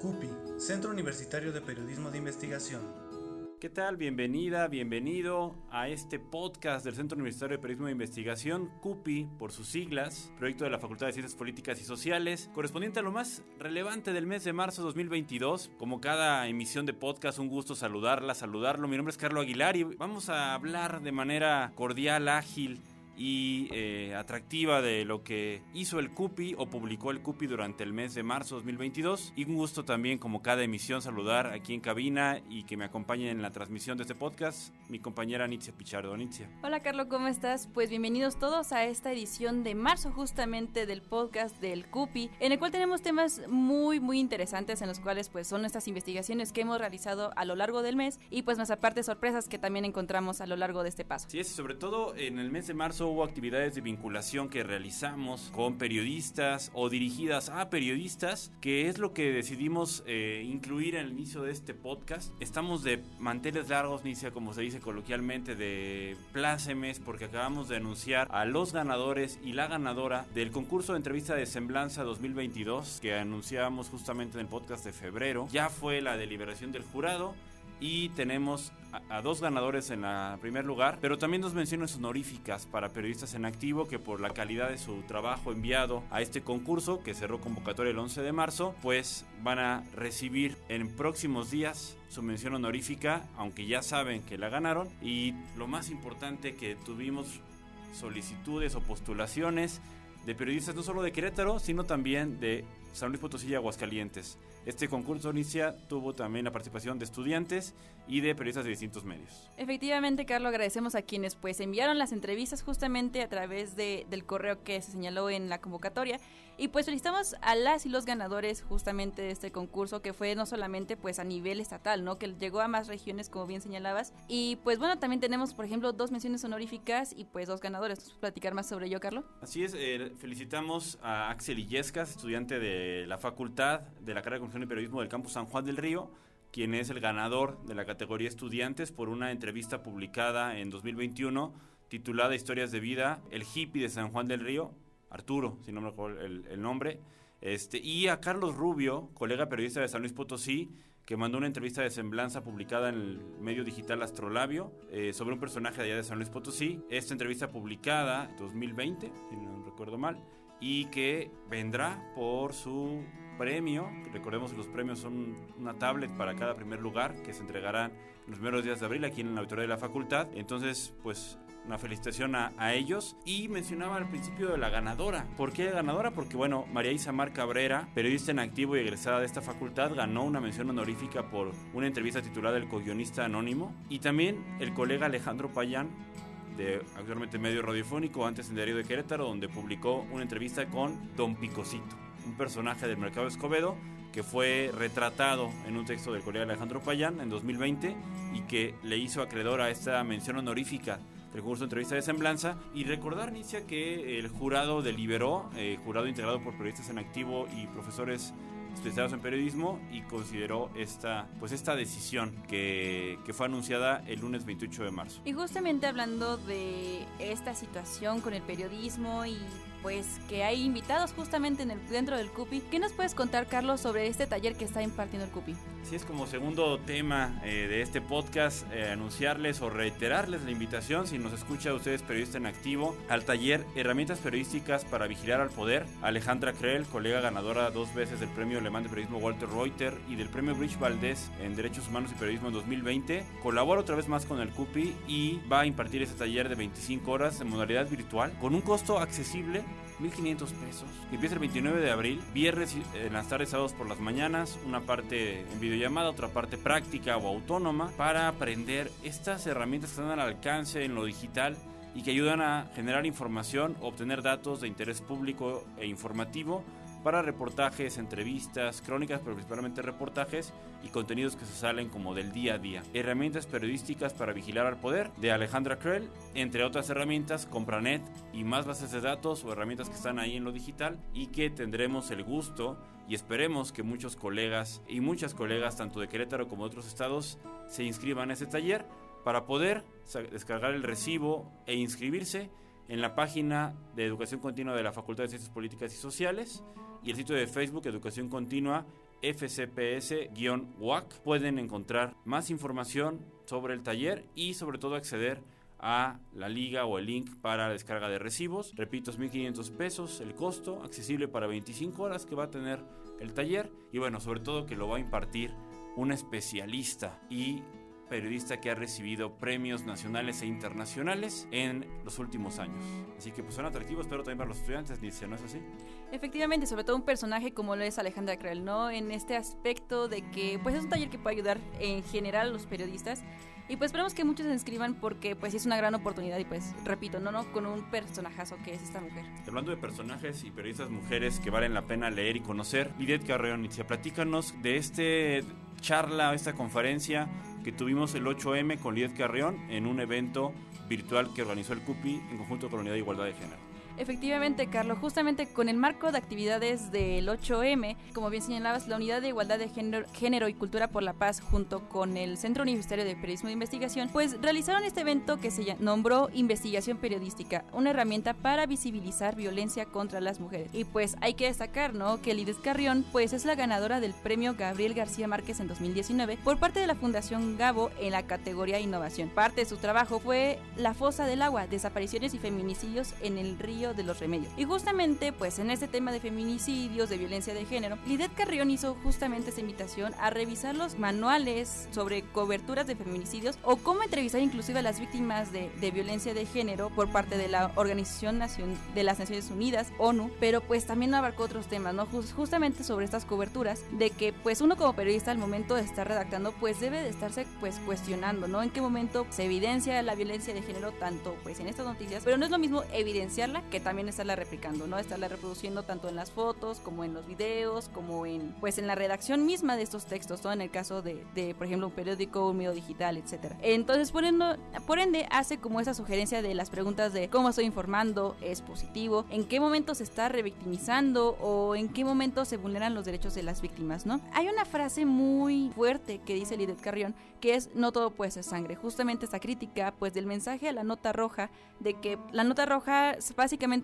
CUPI, Centro Universitario de Periodismo de Investigación. ¿Qué tal? Bienvenida, bienvenido a este podcast del Centro Universitario de Periodismo de Investigación, CUPI por sus siglas, proyecto de la Facultad de Ciencias Políticas y Sociales, correspondiente a lo más relevante del mes de marzo de 2022. Como cada emisión de podcast, un gusto saludarla, saludarlo. Mi nombre es Carlos Aguilar y vamos a hablar de manera cordial, ágil, y eh, atractiva de lo que hizo el CUPI o publicó el CUPI durante el mes de marzo 2022. Y un gusto también, como cada emisión, saludar aquí en cabina y que me acompañe en la transmisión de este podcast mi compañera Nitzia Pichardo. Nitzia. Hola Carlos, ¿cómo estás? Pues bienvenidos todos a esta edición de marzo justamente del podcast del CUPI, en el cual tenemos temas muy muy interesantes en los cuales pues son estas investigaciones que hemos realizado a lo largo del mes y pues más aparte sorpresas que también encontramos a lo largo de este paso. Sí, es, sobre todo en el mes de marzo hubo actividades de vinculación que realizamos con periodistas o dirigidas a periodistas, que es lo que decidimos eh, incluir al inicio de este podcast. Estamos de manteles largos, Nicia, como se dice coloquialmente, de plácemes, porque acabamos de anunciar a los ganadores y la ganadora del concurso de entrevista de Semblanza 2022, que anunciamos justamente en el podcast de febrero. Ya fue la deliberación del jurado y tenemos a, dos ganadores en el primer lugar, pero también dos menciones honoríficas para periodistas en activo que por la calidad de su trabajo enviado a este concurso que cerró convocatoria el 11 de marzo, pues van a recibir en próximos días su mención honorífica, aunque ya saben que la ganaron. Y lo más importante que tuvimos solicitudes o postulaciones de periodistas no solo de Querétaro, sino también de San Luis Potosí y Aguascalientes. Este concurso inicia tuvo también la participación de estudiantes y de periodistas de distintos medios. Efectivamente, Carlos, agradecemos a quienes pues enviaron las entrevistas justamente a través de, del correo que se señaló en la convocatoria y pues felicitamos a las y los ganadores justamente de este concurso que fue no solamente pues a nivel estatal, ¿no? Que llegó a más regiones como bien señalabas y pues bueno, también tenemos por ejemplo dos menciones honoríficas y pues dos ganadores. ¿Nos platicar más sobre ello, Carlos? Así es, eh, felicitamos a Axel Illescas, estudiante de la Facultad de la carrera de y Periodismo del Campus San Juan del Río, quien es el ganador de la categoría Estudiantes por una entrevista publicada en 2021 titulada Historias de Vida, el hippie de San Juan del Río, Arturo, si no me acuerdo el, nombre, este, y a Carlos Rubio, colega periodista de San Luis Potosí, que mandó una entrevista de semblanza publicada en el medio digital Astrolabio eh, sobre un personaje de allá de San Luis Potosí. Esta entrevista publicada en 2020, si no recuerdo mal, y que vendrá por su premio. Recordemos que los premios son una tablet para cada primer lugar que se entregarán los primeros días de abril aquí en la auditoría de la facultad. Entonces, pues una felicitación a, ellos. Y mencionaba al principio de la ganadora. ¿Por qué ganadora? Porque, bueno, María Isamar Cabrera, periodista en activo y egresada de esta facultad, ganó una mención honorífica por una entrevista titulada El co-guionista anónimo. Y también el colega Alejandro Payán, de actualmente medio radiofónico, antes en Diario de Querétaro, donde publicó una entrevista con Don Picosito un personaje del mercado Escobedo que fue retratado en un texto del colega Alejandro Payán en 2020 y que le hizo acreedor a esta mención honorífica del concurso de entrevista de semblanza y recordar, Nicia, que el jurado deliberó, eh, jurado integrado por periodistas en activo y profesores especializados en periodismo y consideró esta, pues esta decisión que, que, fue anunciada el lunes 28 de marzo. Y justamente hablando de esta situación con el periodismo y pues que hay invitados justamente en el, dentro del CUPI. ¿Qué nos puedes contar, Carlos, sobre este taller que está impartiendo el CUPI? Sí, es como segundo tema eh, de este podcast, eh, anunciarles o reiterarles la invitación, si nos escucha ustedes periodista en activo, al taller Herramientas Periodísticas para Vigilar al Poder. Alejandra Krell, colega ganadora dos veces del Premio Alemán de Periodismo Walter Reuter y del Premio Bridge Valdés en Derechos Humanos y Periodismo en 2020, colabora otra vez más con el CUPI y va a impartir este taller de 25 horas en modalidad virtual con un costo accesible 1.500 pesos. Empieza el 29 de abril, viernes en las tardes, sábados por las mañanas, una parte en videollamada, otra parte práctica o autónoma para aprender estas herramientas que están al alcance en lo digital y que ayudan a generar información, obtener datos de interés público e informativo para reportajes, entrevistas, crónicas, pero principalmente reportajes y contenidos que se salen como del día a día. Herramientas periodísticas para vigilar al poder de Alejandra Krell, entre otras herramientas, Compranet y más bases de datos o herramientas que están ahí en lo digital y que tendremos el gusto y esperemos que muchos colegas y muchas colegas, tanto de Querétaro como de otros estados, se inscriban a ese taller para poder descargar el recibo e inscribirse en la página de Educación Continua de la Facultad de Ciencias Políticas y Sociales y el sitio de Facebook Educación Continua fcps-wac pueden encontrar más información sobre el taller y sobre todo acceder a la liga o el link para la descarga de recibos. Repito, es 1.500 pesos el costo, accesible para 25 horas que va a tener el taller. Y bueno, sobre todo que lo va a impartir un especialista. Y periodista que ha recibido premios nacionales e internacionales en los últimos años. Así que pues son atractivos, pero también para los estudiantes, ¿no es así? Efectivamente, sobre todo un personaje como lo es Alejandra Krell, ¿no? En este aspecto de que pues es un taller que puede ayudar en general a los periodistas y pues esperamos que muchos se inscriban porque pues es una gran oportunidad y pues repito, no, no, con un personajazo que es esta mujer. Hablando de personajes y periodistas mujeres que valen la pena leer y conocer, Lidet Carreón, Inicia, platícanos de este charla, esta conferencia que tuvimos el 8M con Lidet Carreón en un evento virtual que organizó el CUPI en conjunto con la Unidad de Igualdad de Género. Efectivamente, Carlos, justamente con el marco de actividades del 8M, como bien señalabas, la Unidad de Igualdad de Género, y Cultura por la Paz, junto con el Centro Universitario de Periodismo de Investigación, pues realizaron este evento que se nombró Investigación Periodística, una herramienta para visibilizar violencia contra las mujeres. Y pues hay que destacar, ¿no?, que Lides Carrión, pues es la ganadora del premio Gabriel García Márquez en 2019 por parte de la Fundación Gabo en la categoría Innovación. Parte de su trabajo fue La Fosa del Agua, desapariciones y feminicidios en el río de los Remedios. Y justamente, pues en este tema de feminicidios, de violencia de género, Lidet Carrión hizo justamente esta invitación a revisar los manuales sobre coberturas de feminicidios o cómo entrevistar inclusive a las víctimas de, violencia de género por parte de la Organización de las Naciones Unidas, ONU, pero pues también abarcó otros temas, ¿no? justamente sobre estas coberturas, de que pues uno como periodista al momento de estar redactando, pues debe de estarse pues cuestionando, ¿no? En qué momento se evidencia la violencia de género tanto pues en estas noticias, pero no es lo mismo evidenciarla que también estarla replicando, ¿no? Estarla reproduciendo tanto en las fotos como en los videos, como en pues en la redacción misma de estos textos, todo en el caso de, de, por ejemplo, un periódico, un medio digital, etcétera. Entonces, por ende, por ende, hace como esa sugerencia de las preguntas de cómo estoy informando, es positivo, en qué momento se está revictimizando o en qué momento se vulneran los derechos de las víctimas, ¿no? Hay una frase muy fuerte que dice Lidet Carrión, que es no todo puede ser sangre. Justamente esta crítica, pues del mensaje a la nota roja, de que la nota roja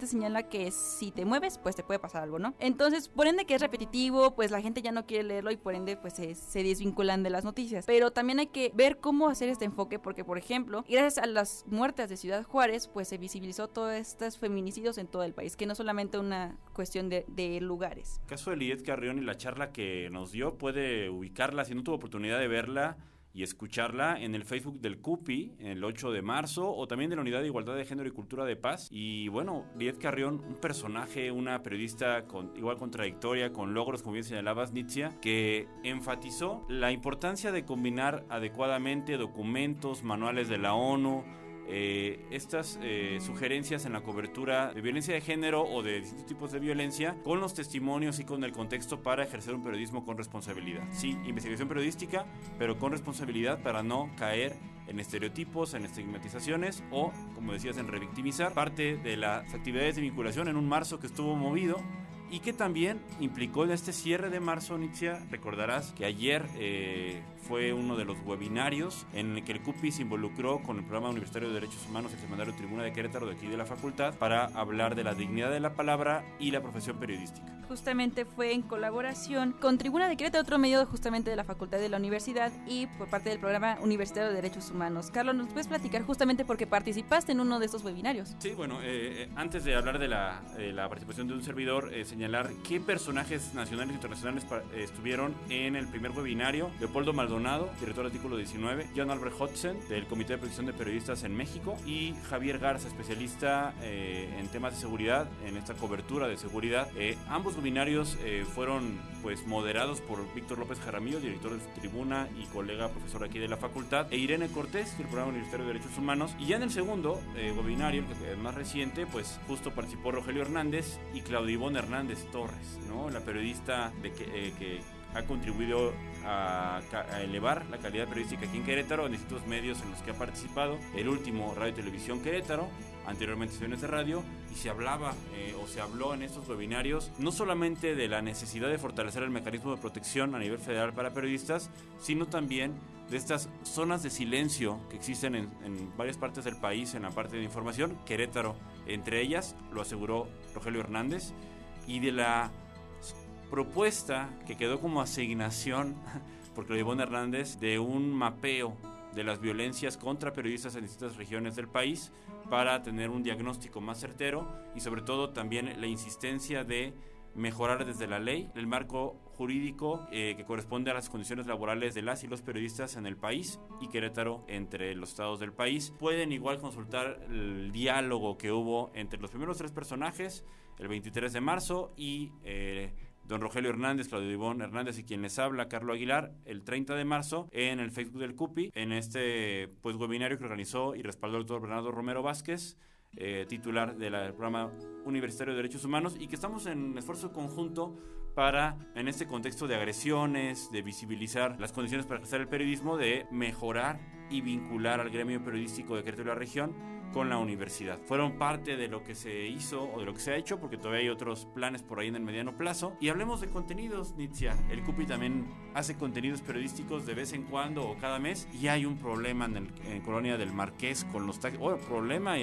señala que si te mueves, pues te puede pasar algo, ¿no? Entonces, por ende que es repetitivo, pues la gente ya no quiere leerlo y por ende pues se, desvinculan de las noticias. Pero también hay que ver cómo hacer este enfoque porque, por ejemplo, gracias a las muertes de Ciudad Juárez, pues se visibilizó todos estos feminicidios en todo el país, que no solamente una cuestión de, de lugares. El caso de Liet Carrión y la charla que nos dio puede ubicarla, si no tuvo oportunidad de verla, y escucharla en el Facebook del CUPI el 8 de marzo o también de la Unidad de Igualdad de Género y Cultura de Paz. Y bueno, Liet Carrión, un personaje, una periodista con igual contradictoria, con logros, como bien señalabas, Nitzia, que enfatizó la importancia de combinar adecuadamente documentos, manuales de la ONU, eh, estas eh, sugerencias en la cobertura de violencia de género o de distintos tipos de violencia con los testimonios y con el contexto para ejercer un periodismo con responsabilidad. Sí, investigación periodística, pero con responsabilidad para no caer en estereotipos, en estigmatizaciones o, como decías, en revictimizar. Parte de las actividades de vinculación en un marzo que estuvo movido y que también implicó en este cierre de marzo, Nitzia, recordarás que ayer eh, fue uno de los webinarios en el que el CUPI se involucró con el Programa Universitario de Derechos Humanos el Seminario Tribuna de Querétaro de aquí de la facultad para hablar de la dignidad de la palabra y la profesión periodística. Justamente fue en colaboración con Tribuna de Querétaro, otro medio justamente de la facultad de la universidad y por parte del Programa Universitario de Derechos Humanos. Carlos, ¿nos puedes platicar justamente porque participaste en uno de estos webinarios? Sí, bueno, eh, eh, antes de hablar de la, la, participación de un servidor, señalar qué personajes nacionales e internacionales estuvieron en el primer webinario. Leopoldo Maldonado, director del artículo 19, John Albert Hodgson, del Comité de Protección de Periodistas en México, y Javier Garza, especialista eh, en temas de seguridad, en esta cobertura de seguridad. Eh, ambos webinarios eh, fueron pues moderados por Víctor López Jaramillo, director de Tribuna y colega profesor aquí de la facultad, e Irene Cortés, del Programa Universitario de Derechos Humanos. Y ya en el segundo webinario, que es más reciente, pues justo participó Rogelio Hernández y Claudio Hernández Torres, ¿no? La periodista de que, que ha contribuido a, elevar la calidad periodística aquí en Querétaro en distintos medios en los que ha participado. El último, Radio y Televisión Querétaro, anteriormente sesiones de radio, y se hablaba eh, o se habló en estos webinarios no solamente de la necesidad de fortalecer el mecanismo de protección a nivel federal para periodistas, sino también de estas zonas de silencio que existen en, en varias partes del país en la parte de información, Querétaro entre ellas, lo aseguró Rogelio Hernández, y de la propuesta que quedó como asignación, porque lo llevó Hernández, de un mapeo de las violencias contra periodistas en distintas regiones del país para tener un diagnóstico más certero y sobre todo también la insistencia de mejorar desde la ley el marco jurídico eh, que corresponde a las condiciones laborales de las y los periodistas en el país y Querétaro entre los estados del país. Pueden igual consultar el diálogo que hubo entre los primeros tres personajes el 23 de marzo y eh, don Rogelio Hernández, Claudio Ivón Hernández y quien les habla, Carlos Aguilar, el 30 de marzo en el Facebook del CUPI, en este pues webinario que organizó y respaldó el doctor Bernardo Romero Vázquez, eh, titular del programa Universitario de Derechos Humanos y que estamos en esfuerzo conjunto para, en este contexto de agresiones, de visibilizar las condiciones para ejercer el periodismo, de mejorar y vincular al gremio periodístico de Querétaro y la región con la universidad. Fueron parte de lo que se hizo o de lo que se ha hecho, porque todavía hay otros planes por ahí en el mediano plazo. Y hablemos de contenidos, Nitzia. El CUPI también hace contenidos periodísticos de vez en cuando o cada mes. Y hay un problema en, el, Colonia del Marqués con los taxis. Oh, problema.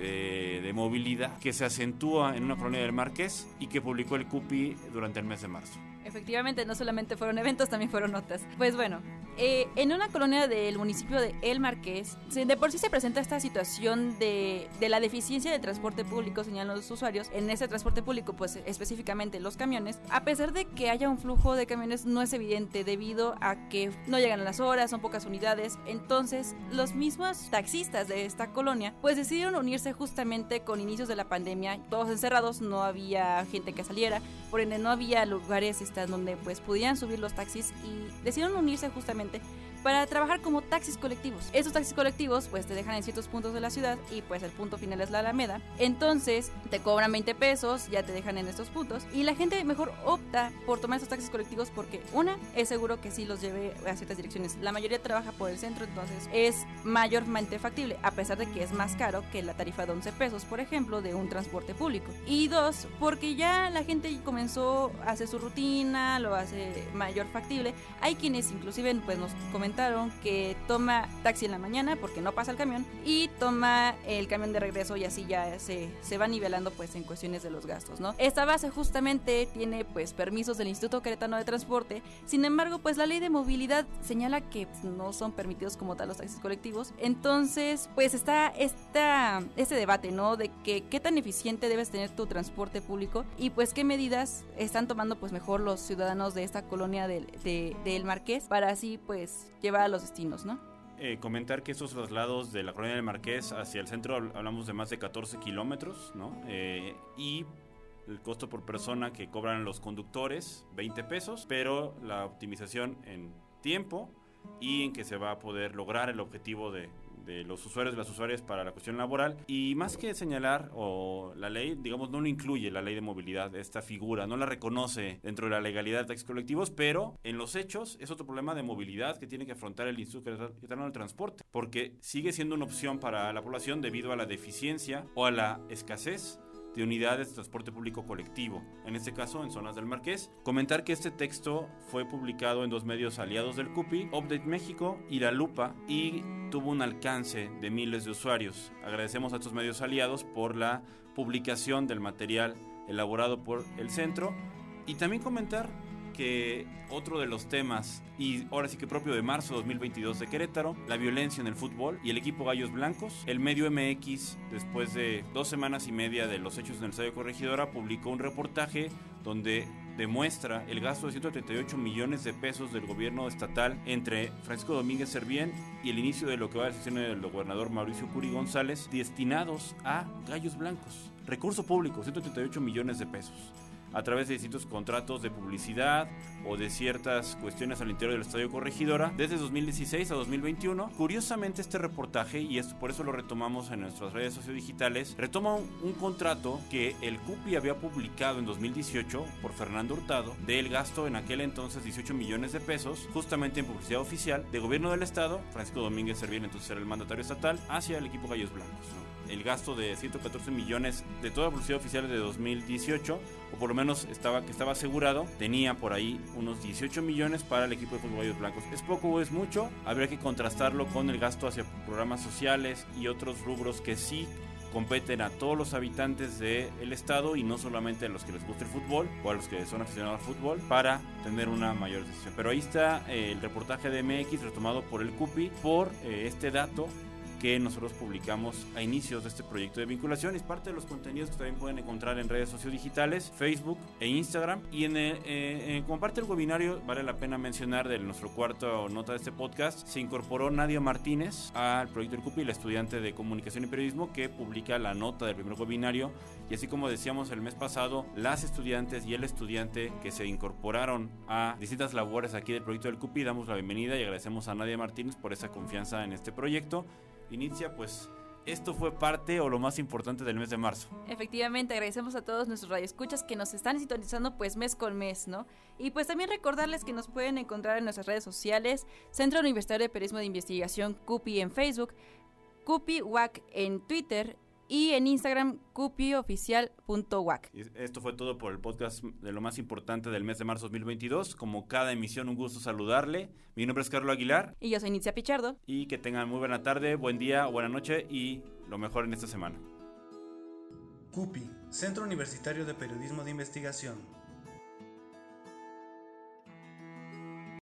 Eh, de movilidad que se acentúa en una colonia del Marqués y que publicó el CUPI durante el mes de marzo. Efectivamente, no solamente fueron eventos, también fueron notas. Pues bueno, eh, en una colonia del municipio de El Marqués, de por sí se presenta esta situación de, la deficiencia de transporte público, señalan los usuarios. En ese transporte público, pues específicamente los camiones, a pesar de que haya un flujo de camiones, no es evidente debido a que no llegan a las horas, son pocas unidades. Entonces, los mismos taxistas de esta colonia, pues decidieron unirse justamente con inicios de la pandemia, todos encerrados, no había gente que saliera, por ende no había lugares este, donde pues pudieran subir los taxis y decidieron unirse justamente 했는데 para trabajar como taxis colectivos. Esos taxis colectivos pues te dejan en ciertos puntos de la ciudad y pues el punto final es la Alameda. Entonces te cobran 20 pesos, ya te dejan en estos puntos y la gente mejor opta por tomar esos taxis colectivos porque una es seguro que sí los lleve a ciertas direcciones. La mayoría trabaja por el centro, entonces es mayormente factible a pesar de que es más caro que la tarifa de 11 pesos, por ejemplo, de un transporte público. Y dos, porque ya la gente comenzó a hacer su rutina, lo hace mayor factible. Hay quienes inclusive pues nos comentan que toma taxi en la mañana porque no pasa el camión y toma el camión de regreso y así ya se, se va nivelando pues en cuestiones de los gastos, ¿no? Esta base justamente tiene pues permisos del Instituto Queretano de Transporte, sin embargo pues la ley de movilidad señala que no son permitidos como tal los taxis colectivos, entonces pues está esta, este debate, ¿no? De que qué tan eficiente debes tener tu transporte público y pues qué medidas están tomando pues mejor los ciudadanos de esta colonia del, de, del Marqués para así pues llevar a los destinos, ¿no? Eh, comentar que estos traslados de la colonia del Marqués hacia el centro hablamos de más de 14 kilómetros, ¿no? Eh, y el costo por persona que cobran los conductores, 20 pesos, pero la optimización en tiempo y en que se va a poder lograr el objetivo de, de los usuarios y las usuarias para la cuestión laboral. Y más que señalar, o la ley, digamos, no lo incluye la ley de movilidad, esta figura, no la reconoce dentro de la legalidad de taxis colectivos, pero en los hechos es otro problema de movilidad que tiene que afrontar el Instituto Catalán del Transporte, porque sigue siendo una opción para la población debido a la deficiencia o a la escasez de unidades de transporte público colectivo, en este caso en zonas del Marqués. Comentar que este texto fue publicado en dos medios aliados del CUPI, Update México y La Lupa, y tuvo un alcance de miles de usuarios. Agradecemos a estos medios aliados por la publicación del material elaborado por el centro y también comentar que otro de los temas, y ahora sí que propio de marzo 2022 de Querétaro, la violencia en el fútbol y el equipo Gallos Blancos. El medio MX, después de dos semanas y media de los hechos en el Estadio Corregidora, publicó un reportaje donde demuestra el gasto de 138 millones de pesos del gobierno estatal entre Francisco Domínguez Servién y el inicio de lo que va a ser del gobernador Mauricio Curi González destinados a gallos blancos. Recurso público, 138 millones de pesos a través de distintos contratos de publicidad o de ciertas cuestiones al interior del Estadio Corregidora desde 2016 a 2021. Curiosamente este reportaje, y esto, por eso lo retomamos en nuestras redes sociodigitales, retoma un, contrato que el CUPI había publicado en 2018 por Fernando Hurtado del gasto en aquel entonces 18 millones de pesos justamente en publicidad oficial de gobierno del Estado, Francisco Domínguez Servién entonces era el mandatario estatal, hacia el equipo Gallos Blancos el gasto de 114 millones de toda publicidad oficial de 2018, o por lo menos estaba, que estaba asegurado, tenía por ahí unos 18 millones para el equipo de fútbol blancos. ¿Es poco o es mucho? Habría que contrastarlo con el gasto hacia programas sociales y otros rubros que sí competen a todos los habitantes del estado y no solamente a los que les gusta el fútbol o a los que son aficionados al fútbol para tener una mayor decisión. Pero ahí está eh, el reportaje de MX retomado por el CUPI por eh, este dato que nosotros publicamos a inicios de este proyecto de vinculación. Es parte de los contenidos que también pueden encontrar en redes sociodigitales, Facebook e Instagram. Y en, eh, como parte del webinario, vale la pena mencionar de nuestro cuarto nota de este podcast, se incorporó Nadia Martínez al proyecto del CUPI, la estudiante de comunicación y periodismo que publica la nota del primer webinario. Y así como decíamos el mes pasado, las estudiantes y el estudiante que se incorporaron a distintas labores aquí del proyecto del CUPI, damos la bienvenida y agradecemos a Nadia Martínez por esa confianza en este proyecto inicia, pues esto fue parte o lo más importante del mes de marzo. Efectivamente, agradecemos a todos nuestros radioescuchas que nos están sintonizando pues mes con mes, ¿no? Y pues también recordarles que nos pueden encontrar en nuestras redes sociales, Centro Universitario de Periodismo de Investigación, CUPI en Facebook, CUPI WAC en Twitter y en Instagram cupioficial.wac. Esto fue todo por el podcast de lo más importante del mes de marzo 2022. Como cada emisión, un gusto saludarle. Mi nombre es Carlos Aguilar. Y yo soy Inicia Pichardo. Y que tengan muy buena tarde, buen día, buena noche y lo mejor en esta semana. CUPI, Centro Universitario de Periodismo de Investigación.